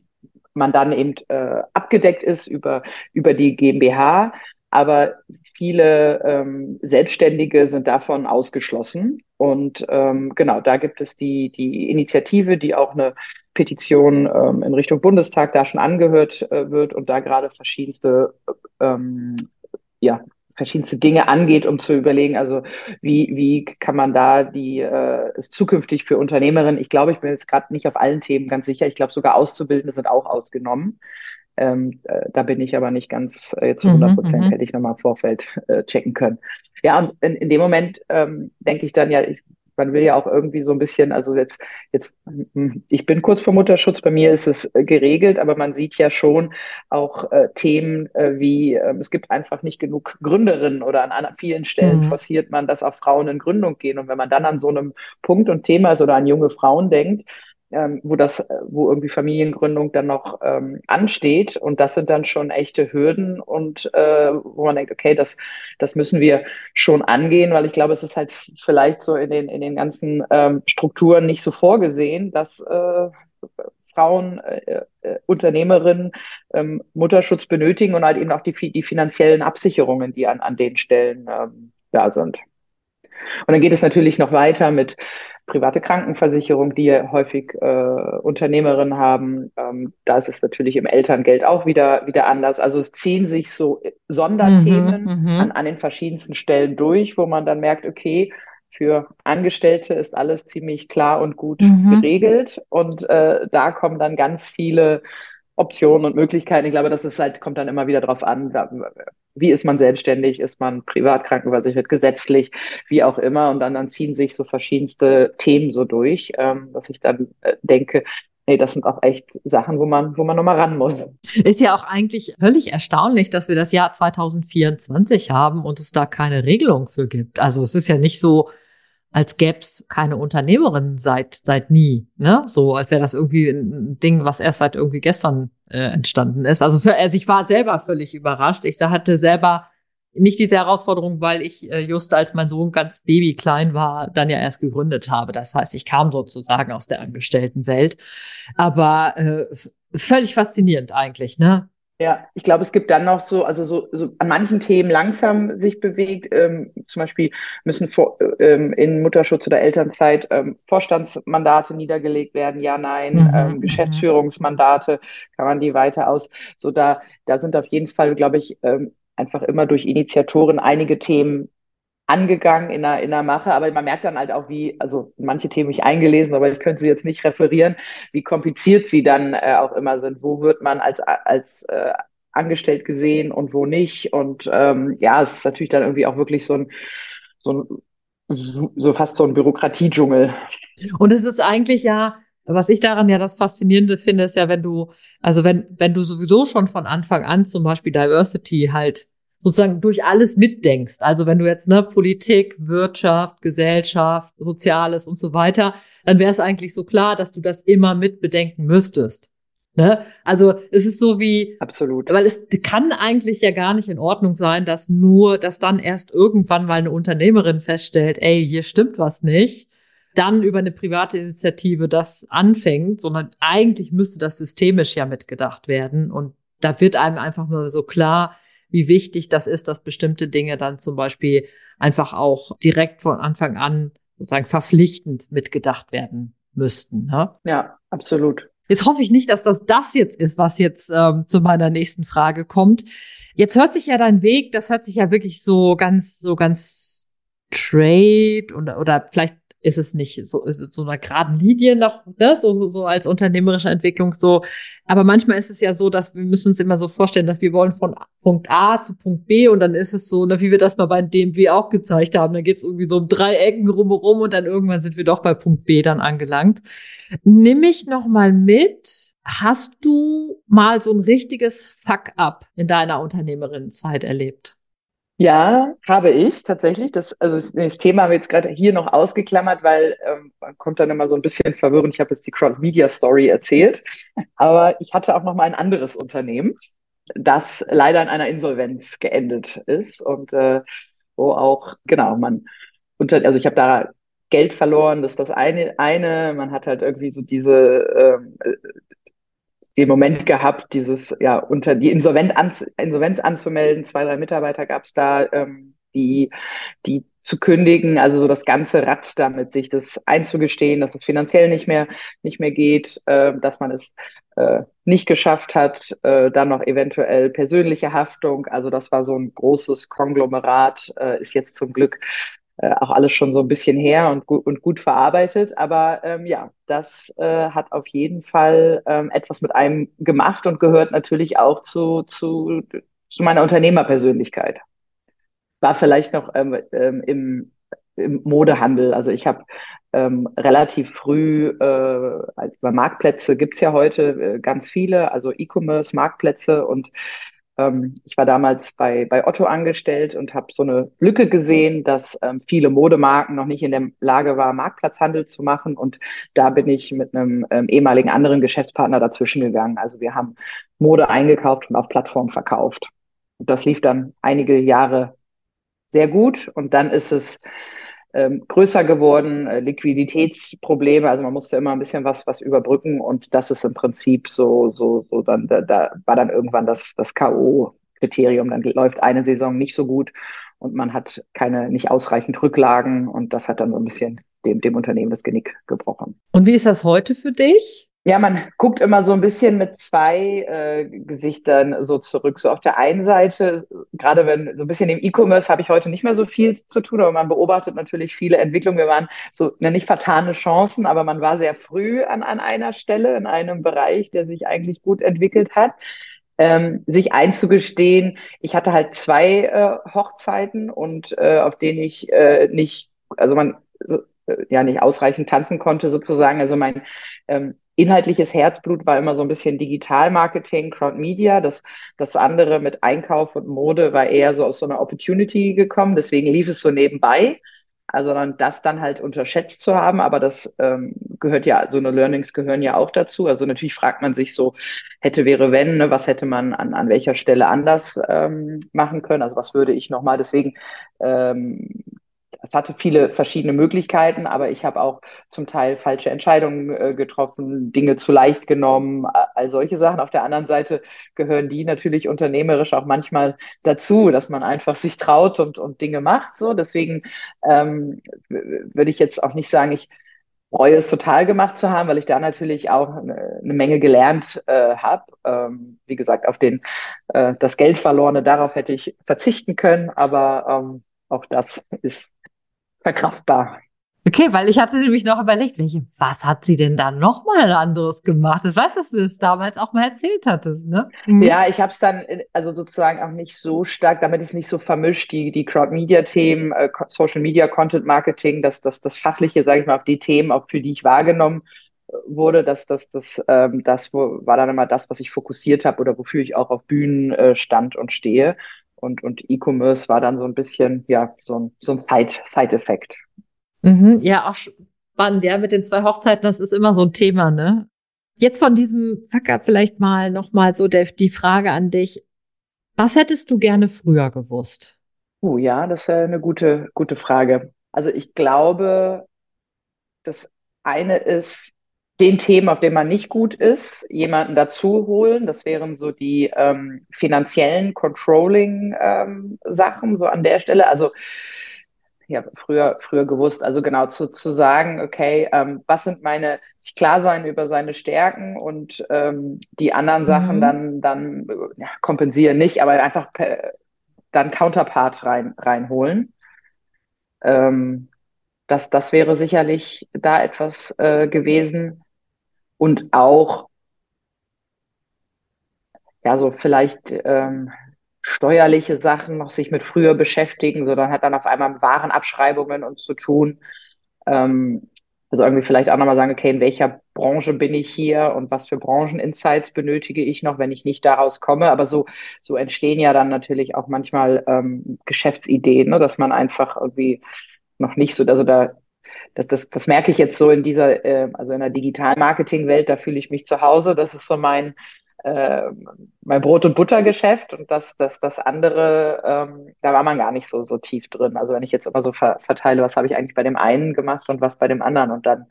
man dann eben äh, abgedeckt ist über, über die GmbH aber viele ähm, Selbstständige sind davon ausgeschlossen. Und ähm, genau, da gibt es die, die Initiative, die auch eine Petition ähm, in Richtung Bundestag da schon angehört äh, wird und da gerade verschiedenste ähm, ja, verschiedenste Dinge angeht, um zu überlegen, also wie, wie kann man da die äh, es zukünftig für Unternehmerinnen, ich glaube, ich bin jetzt gerade nicht auf allen Themen ganz sicher, ich glaube sogar Auszubildende sind auch ausgenommen. Ähm, äh, da bin ich aber nicht ganz äh, jetzt zu 100 Prozent, mhm, hätte ich nochmal im Vorfeld äh, checken können. Ja, und in, in dem Moment ähm, denke ich dann ja, ich man will ja auch irgendwie so ein bisschen, also jetzt, jetzt, hm, ich bin kurz vor Mutterschutz, bei mir ist es äh, geregelt, aber man sieht ja schon auch äh, Themen äh, wie, äh, es gibt einfach nicht genug Gründerinnen oder an, an vielen Stellen mhm. forciert man, dass auch Frauen in Gründung gehen. Und wenn man dann an so einem Punkt und Thema ist oder an junge Frauen denkt, ähm, wo das, äh, wo irgendwie Familiengründung dann noch ähm, ansteht. Und das sind dann schon echte Hürden und äh, wo man denkt, okay, das, das müssen wir schon angehen, weil ich glaube, es ist halt vielleicht so in den, in den ganzen ähm, Strukturen nicht so vorgesehen, dass äh, Frauen, äh, äh, Unternehmerinnen ähm, Mutterschutz benötigen und halt eben auch die, die finanziellen Absicherungen, die an, an den Stellen ähm, da sind. Und dann geht es natürlich noch weiter mit private Krankenversicherung, die ja häufig äh, Unternehmerinnen haben. Ähm, da ist es natürlich im Elterngeld auch wieder, wieder anders. Also es ziehen sich so Sonderthemen mhm, mhm, an, an den verschiedensten Stellen durch, wo man dann merkt, okay, für Angestellte ist alles ziemlich klar und gut mhm. geregelt. Und äh, da kommen dann ganz viele Optionen und Möglichkeiten. Ich glaube, das ist halt, kommt dann immer wieder drauf an, wie ist man selbstständig, ist man privat krankenversichert, gesetzlich, wie auch immer. Und dann, dann ziehen sich so verschiedenste Themen so durch, ähm, dass ich dann äh, denke, nee, das sind auch echt Sachen, wo man, wo man nochmal ran muss. Ist ja auch eigentlich völlig erstaunlich, dass wir das Jahr 2024 haben und es da keine Regelung für gibt. Also es ist ja nicht so, als gäb's keine Unternehmerin seit seit nie, ne? So als wäre das irgendwie ein Ding, was erst seit irgendwie gestern äh, entstanden ist. Also für, also ich war selber völlig überrascht. Ich hatte selber nicht diese Herausforderung, weil ich äh, just als mein Sohn ganz babyklein war, dann ja erst gegründet habe. Das heißt, ich kam sozusagen aus der Angestelltenwelt. Aber äh, völlig faszinierend eigentlich, ne? Ja, ich glaube, es gibt dann noch so, also so, so an manchen Themen langsam sich bewegt. Ähm, zum Beispiel müssen vor, ähm, in Mutterschutz oder Elternzeit ähm, Vorstandsmandate niedergelegt werden. Ja, nein, mhm, ähm, mhm. Geschäftsführungsmandate kann man die weiter aus. So da, da sind auf jeden Fall, glaube ich, ähm, einfach immer durch Initiatoren einige Themen angegangen in der, in der Mache, aber man merkt dann halt auch, wie, also manche Themen ich eingelesen, aber ich könnte sie jetzt nicht referieren, wie kompliziert sie dann äh, auch immer sind. Wo wird man als, als äh, angestellt gesehen und wo nicht? Und ähm, ja, es ist natürlich dann irgendwie auch wirklich so ein, so ein so fast so ein Bürokratiedschungel. Und es ist eigentlich ja, was ich daran ja das Faszinierende finde, ist ja, wenn du, also wenn, wenn du sowieso schon von Anfang an zum Beispiel Diversity halt sozusagen durch alles mitdenkst. Also wenn du jetzt ne Politik, Wirtschaft, Gesellschaft, Soziales und so weiter, dann wäre es eigentlich so klar, dass du das immer mit bedenken müsstest. Ne? Also es ist so wie absolut, weil es kann eigentlich ja gar nicht in Ordnung sein, dass nur, dass dann erst irgendwann mal eine Unternehmerin feststellt, ey, hier stimmt was nicht, dann über eine private Initiative das anfängt, sondern eigentlich müsste das systemisch ja mitgedacht werden und da wird einem einfach mal so klar, wie wichtig das ist, dass bestimmte Dinge dann zum Beispiel einfach auch direkt von Anfang an sozusagen verpflichtend mitgedacht werden müssten. Ne? Ja, absolut. Jetzt hoffe ich nicht, dass das das jetzt ist, was jetzt ähm, zu meiner nächsten Frage kommt. Jetzt hört sich ja dein Weg, das hört sich ja wirklich so ganz, so ganz trade oder, oder vielleicht ist es nicht so, ist es so einer geraden Linie noch, ne? so, so, so als unternehmerische Entwicklung so. Aber manchmal ist es ja so, dass wir müssen uns immer so vorstellen, dass wir wollen von Punkt A zu Punkt B und dann ist es so, ne, wie wir das mal bei DMW auch gezeigt haben, dann geht es irgendwie so um drei Ecken rumherum und dann irgendwann sind wir doch bei Punkt B dann angelangt. Nimm mich noch mal mit. Hast du mal so ein richtiges Fuck-up in deiner Unternehmerinnenzeit erlebt? Ja, habe ich tatsächlich. Das, also das Thema haben wir jetzt gerade hier noch ausgeklammert, weil ähm, man kommt dann immer so ein bisschen verwirrend. Ich habe jetzt die Crowd Media Story erzählt, aber ich hatte auch noch mal ein anderes Unternehmen, das leider in einer Insolvenz geendet ist und äh, wo auch genau man unter, also ich habe da Geld verloren, das ist das eine, eine. Man hat halt irgendwie so diese ähm, den Moment gehabt, dieses, ja, unter die Insolvenz, an, Insolvenz anzumelden. Zwei, drei Mitarbeiter gab es da, ähm, die, die zu kündigen, also so das ganze Rad damit, sich das einzugestehen, dass es finanziell nicht mehr nicht mehr geht, äh, dass man es äh, nicht geschafft hat, äh, dann noch eventuell persönliche Haftung. Also das war so ein großes Konglomerat, äh, ist jetzt zum Glück äh, auch alles schon so ein bisschen her und gut, und gut verarbeitet. Aber ähm, ja, das äh, hat auf jeden Fall ähm, etwas mit einem gemacht und gehört natürlich auch zu, zu, zu meiner Unternehmerpersönlichkeit war vielleicht noch ähm, ähm, im, im Modehandel. Also ich habe ähm, relativ früh, äh, als bei Marktplätze gibt's ja heute äh, ganz viele, also E-Commerce, Marktplätze und ähm, ich war damals bei, bei Otto angestellt und habe so eine Lücke gesehen, dass ähm, viele Modemarken noch nicht in der Lage waren, Marktplatzhandel zu machen. Und da bin ich mit einem ähm, ehemaligen anderen Geschäftspartner dazwischen gegangen. Also wir haben Mode eingekauft und auf Plattform verkauft. Und das lief dann einige Jahre sehr gut und dann ist es ähm, größer geworden, äh, Liquiditätsprobleme, also man musste immer ein bisschen was, was überbrücken und das ist im Prinzip so, so, so dann, da, da war dann irgendwann das, das K.O.-Kriterium, dann läuft eine Saison nicht so gut und man hat keine, nicht ausreichend Rücklagen und das hat dann so ein bisschen dem, dem Unternehmen das Genick gebrochen. Und wie ist das heute für dich? Ja, man guckt immer so ein bisschen mit zwei äh, Gesichtern so zurück. So auf der einen Seite, gerade wenn so ein bisschen im E-Commerce habe ich heute nicht mehr so viel zu tun, aber man beobachtet natürlich viele Entwicklungen. Wir waren so ne, nicht vertane Chancen, aber man war sehr früh an, an einer Stelle in einem Bereich, der sich eigentlich gut entwickelt hat. Ähm, sich einzugestehen, ich hatte halt zwei äh, Hochzeiten und äh, auf denen ich äh, nicht, also man äh, ja nicht ausreichend tanzen konnte sozusagen. Also mein ähm, inhaltliches Herzblut war immer so ein bisschen Digital-Marketing, Crowd-Media. Das, das andere mit Einkauf und Mode war eher so aus so einer Opportunity gekommen. Deswegen lief es so nebenbei. Also dann das dann halt unterschätzt zu haben, aber das ähm, gehört ja, so eine Learnings gehören ja auch dazu. Also natürlich fragt man sich so, hätte, wäre, wenn, ne, was hätte man an, an welcher Stelle anders ähm, machen können? Also was würde ich nochmal? Deswegen ähm, es hatte viele verschiedene Möglichkeiten, aber ich habe auch zum Teil falsche Entscheidungen äh, getroffen, Dinge zu leicht genommen, all solche Sachen. Auf der anderen Seite gehören die natürlich unternehmerisch auch manchmal dazu, dass man einfach sich traut und, und Dinge macht. So, deswegen ähm, würde ich jetzt auch nicht sagen, ich freue es total gemacht zu haben, weil ich da natürlich auch eine, eine Menge gelernt äh, habe. Ähm, wie gesagt, auf den äh, das Geld verlorene, darauf hätte ich verzichten können, aber ähm, auch das ist verkraftbar. Okay, weil ich hatte nämlich noch überlegt, welche, was hat sie denn da nochmal anderes gemacht? Ich weiß, dass du es damals auch mal erzählt hattest, ne? Mhm. Ja, ich habe es dann also sozusagen auch nicht so stark, damit ist nicht so vermischt, die, die Crowd-Media-Themen, äh, Social Media, Content Marketing, das, das, das Fachliche, sage ich mal, auf die Themen, auch für die ich wahrgenommen äh, wurde, dass das, das, ähm, das war dann immer das, was ich fokussiert habe oder wofür ich auch auf Bühnen äh, stand und stehe und, und E-Commerce war dann so ein bisschen, ja, so ein, so ein Side-Effekt. Mhm, ja, auch spannend, ja, mit den zwei Hochzeiten, das ist immer so ein Thema, ne? Jetzt von diesem Fuck-up vielleicht mal nochmal so, Dave, die Frage an dich. Was hättest du gerne früher gewusst? Oh ja, das ist eine gute, gute Frage. Also ich glaube, das eine ist, den Themen, auf denen man nicht gut ist, jemanden dazu holen. Das wären so die ähm, finanziellen Controlling-Sachen, ähm, so an der Stelle. Also ja, früher, früher gewusst, also genau zu, zu sagen, okay, ähm, was sind meine, sich klar sein über seine Stärken und ähm, die anderen Sachen mhm. dann, dann ja, kompensieren nicht, aber einfach per, dann Counterpart rein, reinholen. Ähm, das, das wäre sicherlich da etwas äh, gewesen und auch ja so vielleicht ähm, steuerliche Sachen noch sich mit früher beschäftigen, sondern hat dann auf einmal Warenabschreibungen und zu tun. Ähm, also irgendwie vielleicht auch nochmal sagen, okay, in welcher Branche bin ich hier und was für Brancheninsights benötige ich noch, wenn ich nicht daraus komme. Aber so, so entstehen ja dann natürlich auch manchmal ähm, Geschäftsideen, ne, dass man einfach irgendwie noch nicht so, also da das, das, das merke ich jetzt so in dieser, äh, also in der Digital-Marketing-Welt, da fühle ich mich zu Hause. Das ist so mein, äh, mein Brot- und Buttergeschäft und das, das, das andere, ähm, da war man gar nicht so, so tief drin. Also wenn ich jetzt immer so ver verteile, was habe ich eigentlich bei dem einen gemacht und was bei dem anderen und dann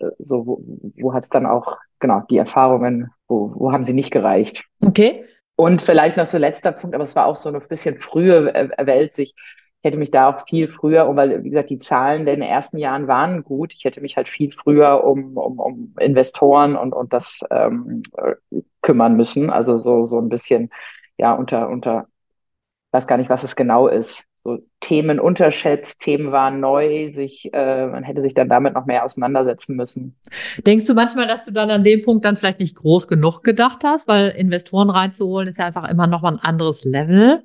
äh, so, wo, wo hat es dann auch, genau, die Erfahrungen, wo, wo haben sie nicht gereicht? Okay. Und vielleicht noch so letzter Punkt, aber es war auch so eine bisschen frühe Welt, sich ich hätte mich da auch viel früher, weil, wie gesagt, die Zahlen in den ersten Jahren waren gut. Ich hätte mich halt viel früher um, um, um Investoren und, und das ähm, kümmern müssen. Also so, so ein bisschen, ja, unter, unter, weiß gar nicht, was es genau ist. So Themen unterschätzt, Themen waren neu, sich, äh, man hätte sich dann damit noch mehr auseinandersetzen müssen. Denkst du manchmal, dass du dann an dem Punkt dann vielleicht nicht groß genug gedacht hast, weil Investoren reinzuholen ist ja einfach immer noch mal ein anderes Level?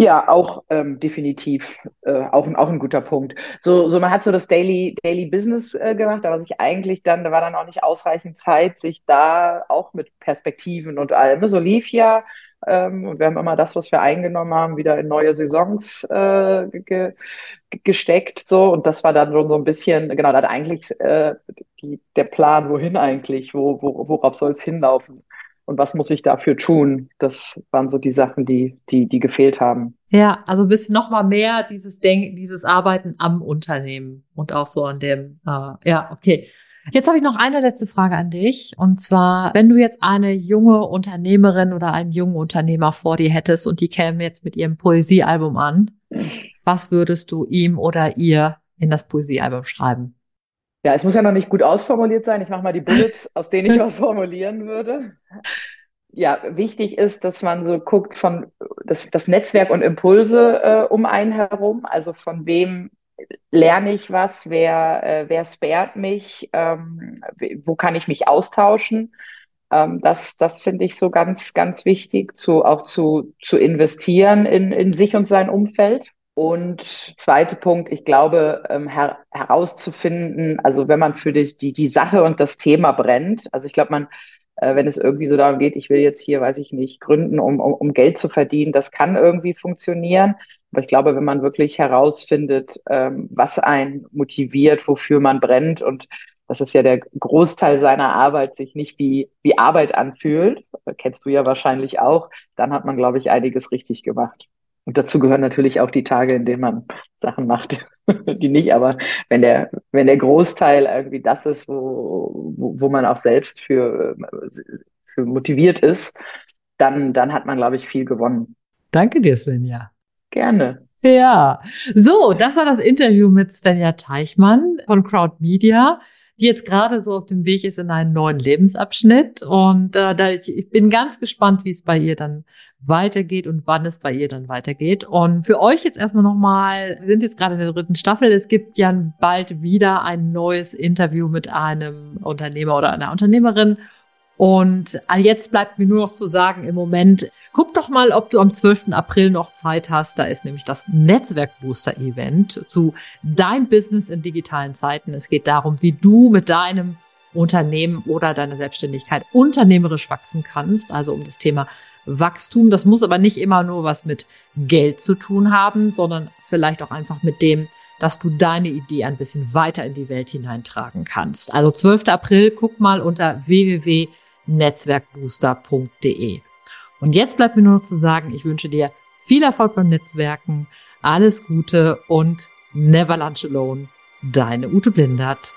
Ja, auch ähm, definitiv äh, auch, auch ein guter Punkt. So, so man hat so das Daily, Daily Business äh, gemacht, aber sich eigentlich dann, da war dann auch nicht ausreichend Zeit, sich da auch mit Perspektiven und allem. So lief ja. Ähm, wir haben immer das, was wir eingenommen haben, wieder in neue Saisons äh, ge gesteckt. So. Und das war dann schon so ein bisschen, genau, da hat eigentlich äh, die, der Plan, wohin eigentlich, wo, wo, worauf soll es hinlaufen und was muss ich dafür tun? Das waren so die Sachen, die, die, die gefehlt haben. Ja, also bis noch mal mehr dieses Denken, dieses Arbeiten am Unternehmen und auch so an dem, äh, ja, okay. Jetzt habe ich noch eine letzte Frage an dich. Und zwar, wenn du jetzt eine junge Unternehmerin oder einen jungen Unternehmer vor dir hättest und die kämen jetzt mit ihrem Poesiealbum an, was würdest du ihm oder ihr in das Poesiealbum schreiben? Ja, es muss ja noch nicht gut ausformuliert sein. Ich mache mal die Bullets, aus denen ich was formulieren würde. Ja, wichtig ist, dass man so guckt von das, das Netzwerk und Impulse äh, um einen herum. Also von wem lerne ich was, wer, äh, wer spared mich, ähm, wo kann ich mich austauschen. Ähm, das das finde ich so ganz, ganz wichtig, zu, auch zu, zu investieren in, in sich und sein Umfeld. Und zweiter Punkt, ich glaube, ähm, her herauszufinden, also wenn man für die, die, die Sache und das Thema brennt, also ich glaube, man, äh, wenn es irgendwie so darum geht, ich will jetzt hier, weiß ich nicht, gründen, um, um, um Geld zu verdienen, das kann irgendwie funktionieren. Aber ich glaube, wenn man wirklich herausfindet, ähm, was einen motiviert, wofür man brennt und das ist ja der Großteil seiner Arbeit, sich nicht wie, wie Arbeit anfühlt, kennst du ja wahrscheinlich auch, dann hat man, glaube ich, einiges richtig gemacht. Und dazu gehören natürlich auch die Tage, in denen man Sachen macht, die nicht, aber wenn der, wenn der Großteil irgendwie das ist, wo, wo, wo man auch selbst für, für motiviert ist, dann, dann hat man, glaube ich, viel gewonnen. Danke dir, Svenja. Gerne. Ja, so, das war das Interview mit Svenja Teichmann von Crowd Media die jetzt gerade so auf dem Weg ist in einen neuen Lebensabschnitt. Und äh, da, ich bin ganz gespannt, wie es bei ihr dann weitergeht und wann es bei ihr dann weitergeht. Und für euch jetzt erstmal nochmal, wir sind jetzt gerade in der dritten Staffel, es gibt ja bald wieder ein neues Interview mit einem Unternehmer oder einer Unternehmerin. Und jetzt bleibt mir nur noch zu sagen, im Moment, guck doch mal, ob du am 12. April noch Zeit hast. Da ist nämlich das Netzwerkbooster-Event zu Dein Business in digitalen Zeiten. Es geht darum, wie du mit deinem Unternehmen oder deiner Selbstständigkeit unternehmerisch wachsen kannst. Also um das Thema Wachstum. Das muss aber nicht immer nur was mit Geld zu tun haben, sondern vielleicht auch einfach mit dem, dass du deine Idee ein bisschen weiter in die Welt hineintragen kannst. Also 12. April, guck mal unter www.netzwerkbooster.de. Und jetzt bleibt mir nur noch zu sagen, ich wünsche dir viel Erfolg beim Netzwerken, alles Gute und never lunch alone. Deine Ute Blindert.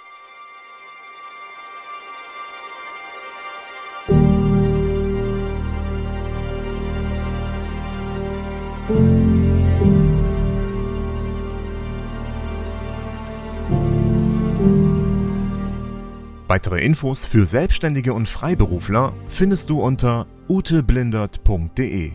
Weitere Infos für Selbstständige und Freiberufler findest du unter uteblindert.de.